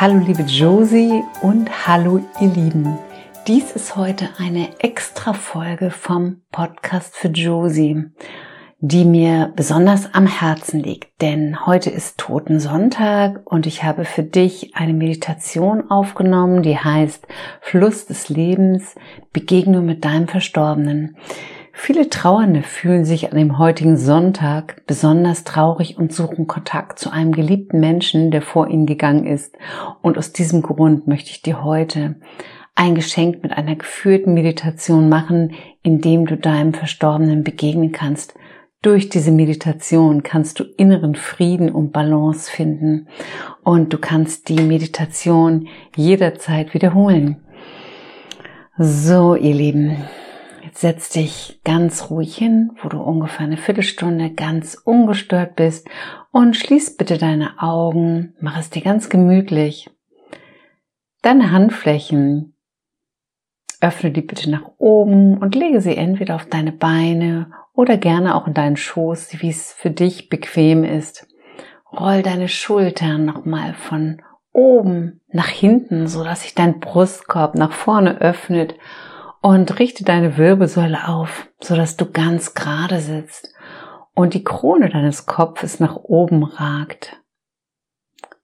Hallo liebe Josie und hallo ihr Lieben. Dies ist heute eine extra Folge vom Podcast für Josie, die mir besonders am Herzen liegt, denn heute ist Totensonntag und ich habe für dich eine Meditation aufgenommen, die heißt Fluss des Lebens, Begegnung mit deinem Verstorbenen. Viele Trauernde fühlen sich an dem heutigen Sonntag besonders traurig und suchen Kontakt zu einem geliebten Menschen, der vor ihnen gegangen ist. Und aus diesem Grund möchte ich dir heute ein Geschenk mit einer geführten Meditation machen, in dem du deinem Verstorbenen begegnen kannst. Durch diese Meditation kannst du inneren Frieden und Balance finden und du kannst die Meditation jederzeit wiederholen. So, ihr Lieben, Jetzt setz dich ganz ruhig hin, wo du ungefähr eine Viertelstunde ganz ungestört bist und schließ bitte deine Augen, mach es dir ganz gemütlich. Deine Handflächen, öffne die bitte nach oben und lege sie entweder auf deine Beine oder gerne auch in deinen Schoß, wie es für dich bequem ist. Roll deine Schultern nochmal von oben nach hinten, so dass sich dein Brustkorb nach vorne öffnet und richte deine Wirbelsäule auf, so dass du ganz gerade sitzt und die Krone deines Kopfes nach oben ragt.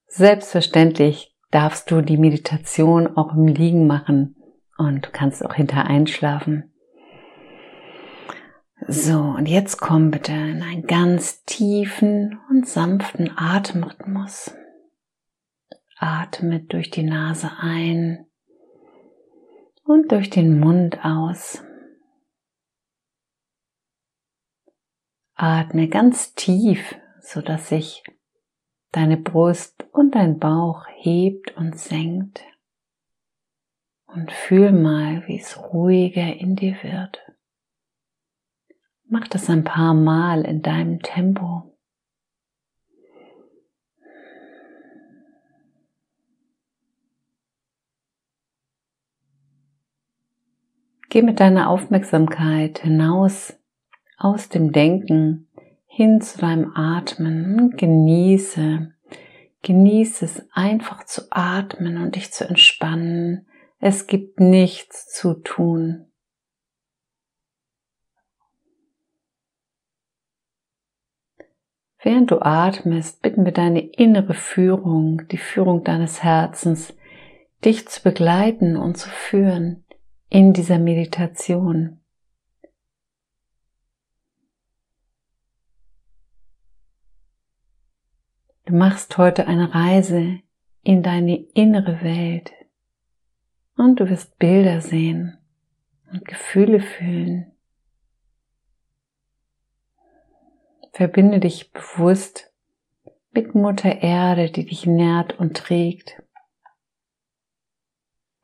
Selbstverständlich darfst du die Meditation auch im Liegen machen und du kannst auch hinter einschlafen. So, und jetzt komm bitte in einen ganz tiefen und sanften Atemrhythmus. Atme durch die Nase ein und durch den Mund aus. Atme ganz tief, so dass sich deine Brust und dein Bauch hebt und senkt. Und fühl mal, wie es ruhiger in dir wird. Mach das ein paar Mal in deinem Tempo. Geh mit deiner Aufmerksamkeit hinaus aus dem Denken hin zu deinem Atmen und genieße, genieße es einfach zu atmen und dich zu entspannen. Es gibt nichts zu tun. Während du atmest, bitten wir deine innere Führung, die Führung deines Herzens, dich zu begleiten und zu führen in dieser Meditation. Du machst heute eine Reise in deine innere Welt und du wirst Bilder sehen und Gefühle fühlen. Verbinde dich bewusst mit Mutter Erde, die dich nährt und trägt.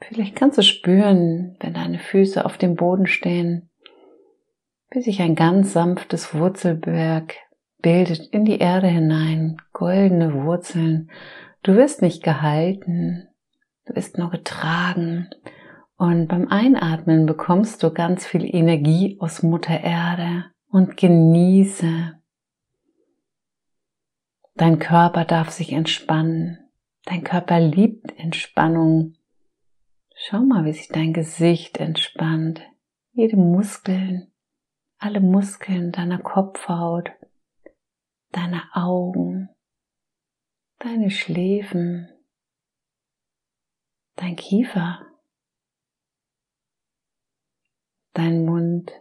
Vielleicht kannst du spüren, wenn deine Füße auf dem Boden stehen, wie sich ein ganz sanftes Wurzelwerk bildet in die Erde hinein, goldene Wurzeln. Du wirst nicht gehalten, du wirst nur getragen. Und beim Einatmen bekommst du ganz viel Energie aus Mutter Erde und genieße. Dein Körper darf sich entspannen. Dein Körper liebt Entspannung. Schau mal, wie sich dein Gesicht entspannt. Jede Muskeln, alle Muskeln deiner Kopfhaut, deine Augen, deine Schläfen, dein Kiefer, dein Mund,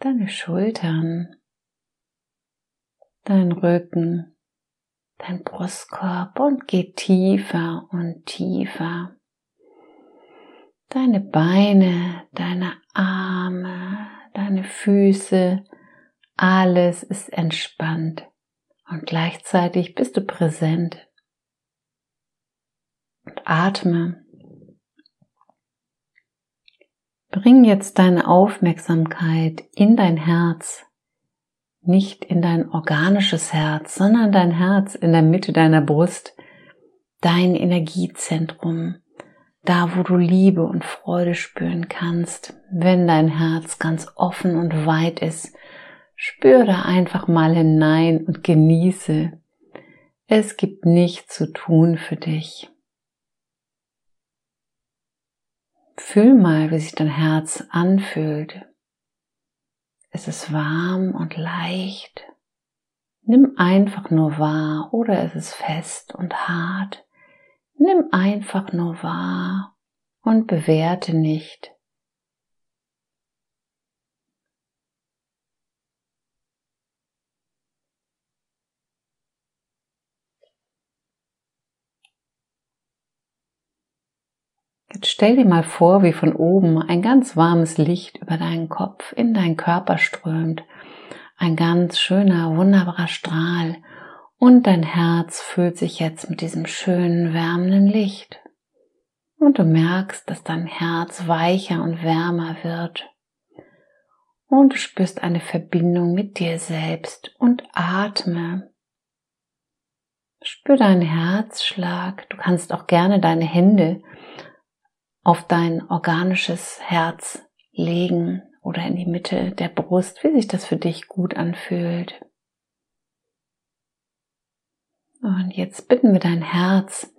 deine Schultern, dein Rücken, dein Brustkorb und geh tiefer und tiefer. Deine Beine, deine Arme, deine Füße, alles ist entspannt und gleichzeitig bist du präsent. Und atme. Bring jetzt deine Aufmerksamkeit in dein Herz nicht in dein organisches Herz, sondern dein Herz in der Mitte deiner Brust, dein Energiezentrum, da wo du Liebe und Freude spüren kannst, wenn dein Herz ganz offen und weit ist. Spür da einfach mal hinein und genieße. Es gibt nichts zu tun für dich. Fühl mal, wie sich dein Herz anfühlt. Es ist warm und leicht. Nimm einfach nur wahr oder es ist fest und hart. Nimm einfach nur wahr und bewerte nicht. Jetzt stell dir mal vor, wie von oben ein ganz warmes Licht über deinen Kopf in deinen Körper strömt. Ein ganz schöner, wunderbarer Strahl. Und dein Herz füllt sich jetzt mit diesem schönen, wärmenden Licht. Und du merkst, dass dein Herz weicher und wärmer wird. Und du spürst eine Verbindung mit dir selbst und atme. Spür deinen Herzschlag. Du kannst auch gerne deine Hände auf dein organisches Herz legen oder in die Mitte der Brust, wie sich das für dich gut anfühlt. Und jetzt bitten wir dein Herz,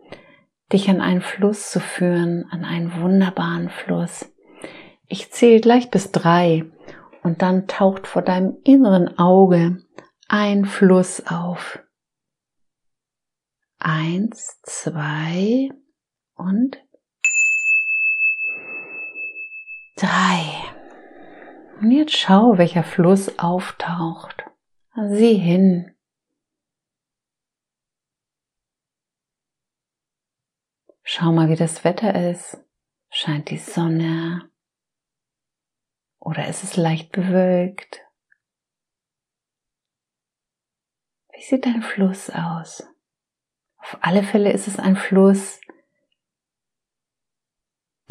dich an einen Fluss zu führen, an einen wunderbaren Fluss. Ich zähle gleich bis drei und dann taucht vor deinem inneren Auge ein Fluss auf. Eins, zwei und drei. Und jetzt schau, welcher Fluss auftaucht. Sieh hin. Schau mal, wie das Wetter ist. Scheint die Sonne? Oder ist es leicht bewölkt? Wie sieht dein Fluss aus? Auf alle Fälle ist es ein Fluss,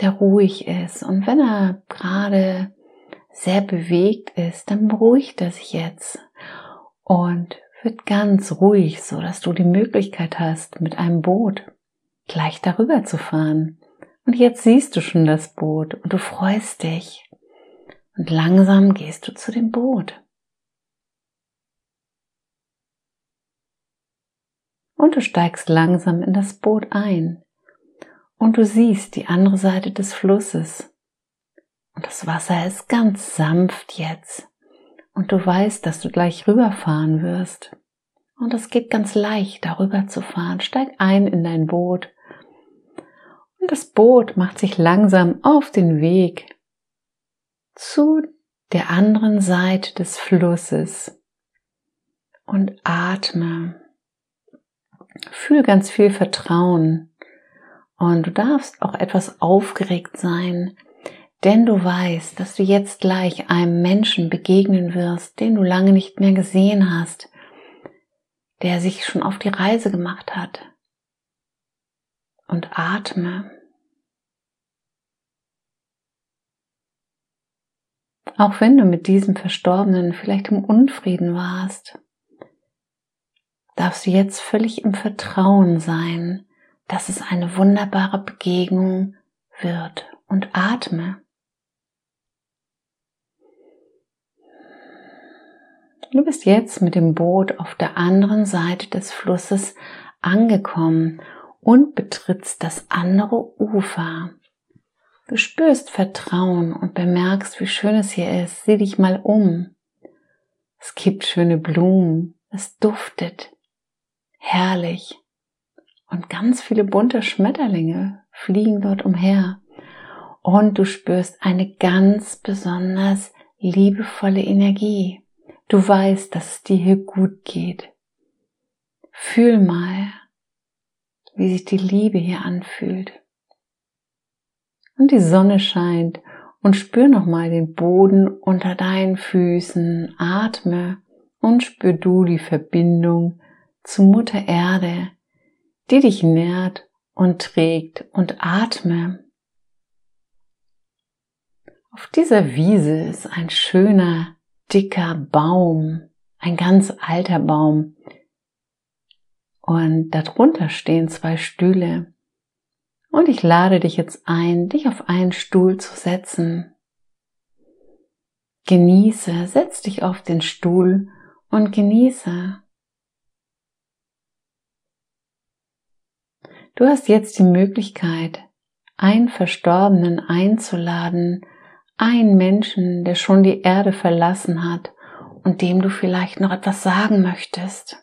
der ruhig ist. Und wenn er gerade sehr bewegt ist, dann beruhigt er sich jetzt und wird ganz ruhig, so dass du die Möglichkeit hast, mit einem Boot gleich darüber zu fahren. Und jetzt siehst du schon das Boot und du freust dich. Und langsam gehst du zu dem Boot. Und du steigst langsam in das Boot ein und du siehst die andere Seite des Flusses. Und das Wasser ist ganz sanft jetzt. Und du weißt, dass du gleich rüberfahren wirst. Und es geht ganz leicht, darüber zu fahren. Steig ein in dein Boot. Und das Boot macht sich langsam auf den Weg zu der anderen Seite des Flusses. Und atme. Fühl ganz viel Vertrauen und du darfst auch etwas aufgeregt sein, denn du weißt, dass du jetzt gleich einem Menschen begegnen wirst, den du lange nicht mehr gesehen hast, der sich schon auf die Reise gemacht hat. Und atme. Auch wenn du mit diesem Verstorbenen vielleicht im Unfrieden warst, darfst du jetzt völlig im Vertrauen sein, dass es eine wunderbare Begegnung wird und atme. Du bist jetzt mit dem Boot auf der anderen Seite des Flusses angekommen und betrittst das andere Ufer. Du spürst Vertrauen und bemerkst, wie schön es hier ist. Sieh dich mal um. Es gibt schöne Blumen. Es duftet. Herrlich und ganz viele bunte Schmetterlinge fliegen dort umher. Und du spürst eine ganz besonders liebevolle Energie. Du weißt, dass es dir hier gut geht. Fühl mal, wie sich die Liebe hier anfühlt. Und die Sonne scheint und spür nochmal den Boden unter deinen Füßen, atme und spür du die Verbindung zu Mutter Erde, die dich nährt und trägt und atme. Auf dieser Wiese ist ein schöner, dicker Baum, ein ganz alter Baum. Und darunter stehen zwei Stühle. Und ich lade dich jetzt ein, dich auf einen Stuhl zu setzen. Genieße, setz dich auf den Stuhl und genieße Du hast jetzt die Möglichkeit, einen Verstorbenen einzuladen, einen Menschen, der schon die Erde verlassen hat und dem du vielleicht noch etwas sagen möchtest.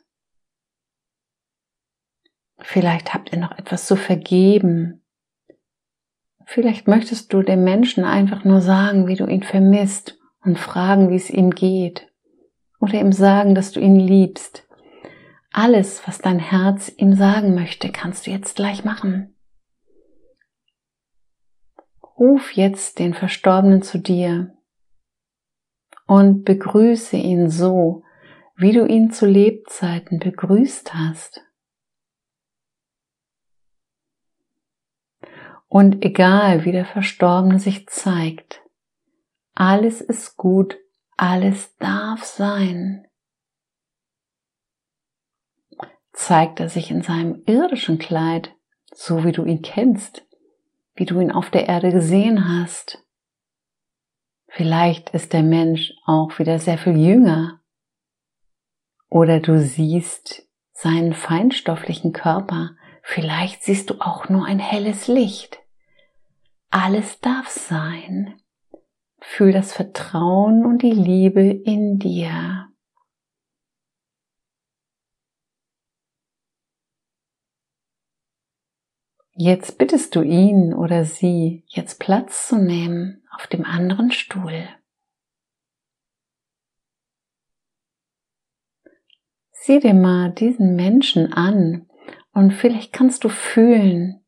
Vielleicht habt ihr noch etwas zu vergeben. Vielleicht möchtest du dem Menschen einfach nur sagen, wie du ihn vermisst und fragen, wie es ihm geht. Oder ihm sagen, dass du ihn liebst. Alles, was dein Herz ihm sagen möchte, kannst du jetzt gleich machen. Ruf jetzt den Verstorbenen zu dir und begrüße ihn so, wie du ihn zu Lebzeiten begrüßt hast. Und egal wie der Verstorbene sich zeigt, alles ist gut, alles darf sein. Zeigt er sich in seinem irdischen Kleid, so wie du ihn kennst, wie du ihn auf der Erde gesehen hast. Vielleicht ist der Mensch auch wieder sehr viel jünger. Oder du siehst seinen feinstofflichen Körper, Vielleicht siehst du auch nur ein helles Licht. Alles darf sein. Fühl das Vertrauen und die Liebe in dir. Jetzt bittest du ihn oder sie, jetzt Platz zu nehmen auf dem anderen Stuhl. Sieh dir mal diesen Menschen an, und vielleicht kannst du fühlen,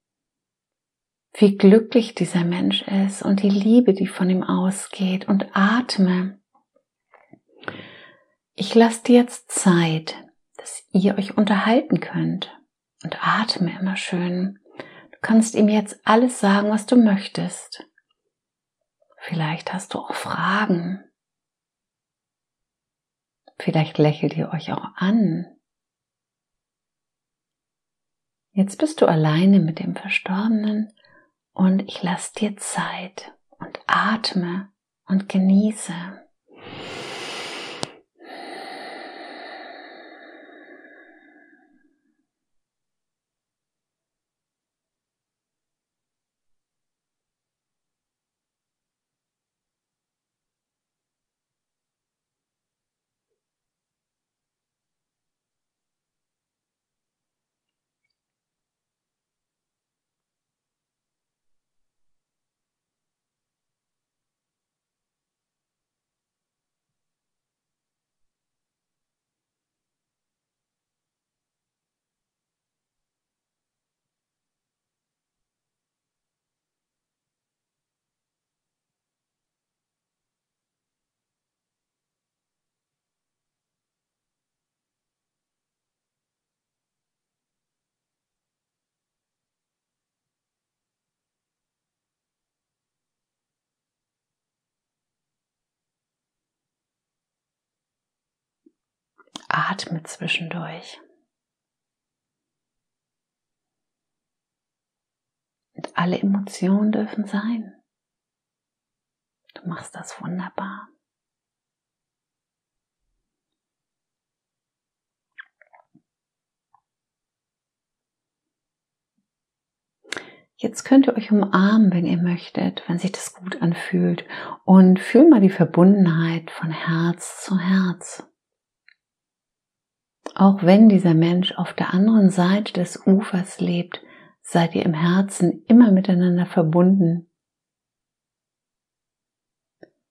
wie glücklich dieser Mensch ist und die Liebe, die von ihm ausgeht und atme. Ich lasse dir jetzt Zeit, dass ihr euch unterhalten könnt und atme immer schön. Kannst ihm jetzt alles sagen, was du möchtest. Vielleicht hast du auch Fragen. Vielleicht lächelt ihr euch auch an. Jetzt bist du alleine mit dem Verstorbenen und ich lasse dir Zeit und atme und genieße. Atme zwischendurch. Und alle Emotionen dürfen sein. Du machst das wunderbar. Jetzt könnt ihr euch umarmen, wenn ihr möchtet, wenn sich das gut anfühlt. Und fühl mal die Verbundenheit von Herz zu Herz. Auch wenn dieser Mensch auf der anderen Seite des Ufers lebt, seid ihr im Herzen immer miteinander verbunden.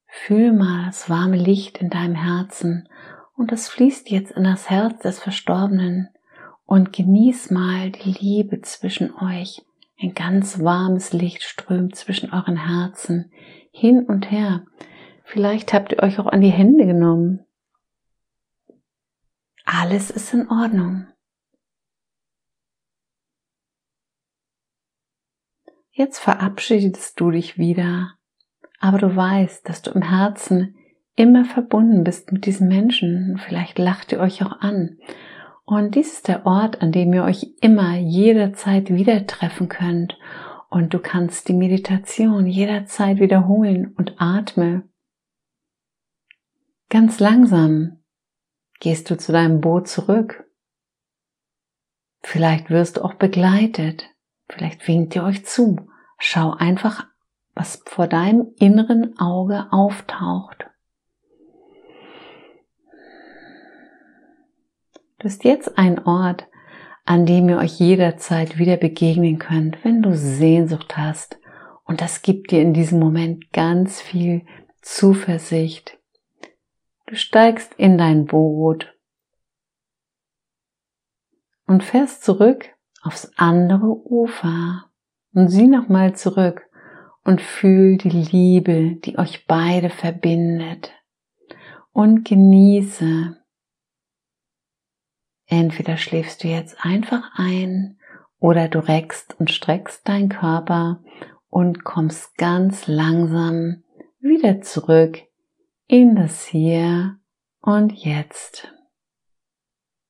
Fühl mal das warme Licht in deinem Herzen und es fließt jetzt in das Herz des Verstorbenen und genieß mal die Liebe zwischen euch. Ein ganz warmes Licht strömt zwischen euren Herzen hin und her. Vielleicht habt ihr euch auch an die Hände genommen alles ist in Ordnung. Jetzt verabschiedest du dich wieder, aber du weißt, dass du im Herzen immer verbunden bist mit diesen Menschen. Vielleicht lacht ihr euch auch an. Und dies ist der Ort, an dem ihr euch immer jederzeit wieder treffen könnt. Und du kannst die Meditation jederzeit wiederholen und atme ganz langsam Gehst du zu deinem Boot zurück? Vielleicht wirst du auch begleitet Vielleicht winkt ihr euch zu. Schau einfach, was vor deinem inneren Auge auftaucht. Du bist jetzt ein Ort, an dem ihr euch jederzeit wieder begegnen könnt, wenn du Sehnsucht hast. Und das gibt dir in diesem Moment ganz viel Zuversicht. Du steigst in dein Boot und fährst zurück aufs andere Ufer und sieh nochmal zurück und fühl die Liebe, die euch beide verbindet und genieße. Entweder schläfst du jetzt einfach ein oder du reckst und streckst deinen Körper und kommst ganz langsam wieder zurück in das Hier und Jetzt.